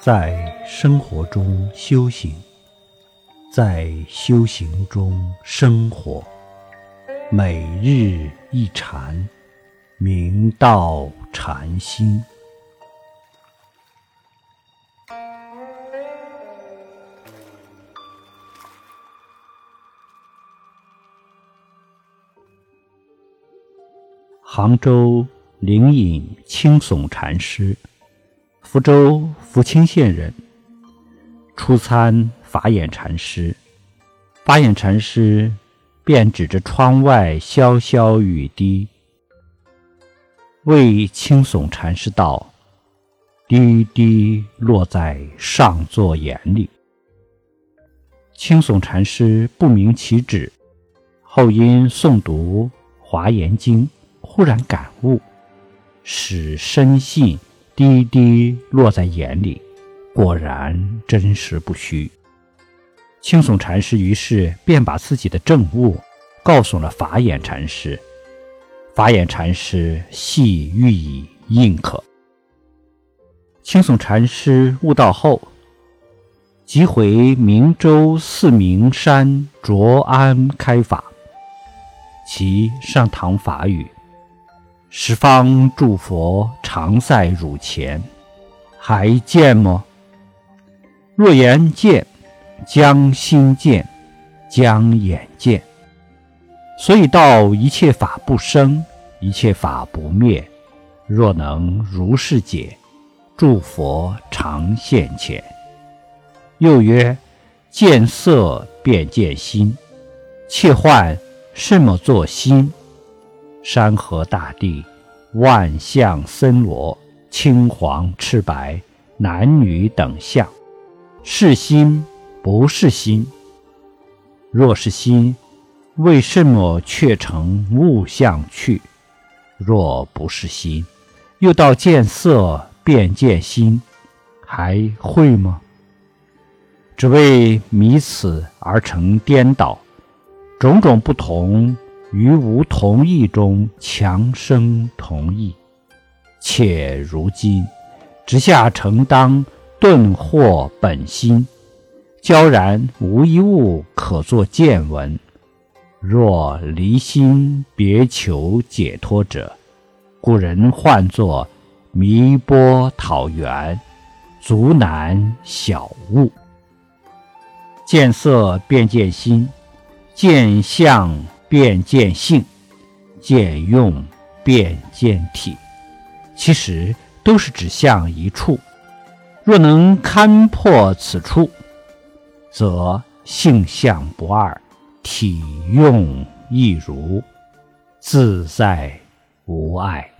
在生活中修行，在修行中生活，每日一禅，明道禅心。杭州灵隐青松禅师，福州福清县人。初参法眼禅师，法眼禅师便指着窗外潇潇雨滴，为青耸禅师道：“滴滴落在上座眼里。”青耸禅师不明其旨，后因诵读《华严经》。忽然感悟，使深信滴滴落在眼里，果然真实不虚。青松禅师于是便把自己的证悟告诉了法眼禅师，法眼禅师细予以印可。青松禅师悟道后，即回明州四明山卓安开法，其上堂法语。十方诸佛常在汝前，还见么？若言见，将心见，将眼见。所以道一切法不生，一切法不灭。若能如是解，诸佛常现前。又曰：见色便见心，切换什么作心？山河大地，万象森罗，青黄赤白，男女等相，是心不是心？若是心，为什么却成物相去？若不是心，又到见色便见心，还会吗？只为迷此而成颠倒，种种不同。于无同意中强生同意，且如今直下承当顿获本心，悄然无一物可作见闻。若离心别求解脱者，故人唤作迷波讨缘，足难晓悟。见色便见心，见相。便见性，见用，便见体，其实都是指向一处。若能勘破此处，则性相不二，体用亦如，自在无碍。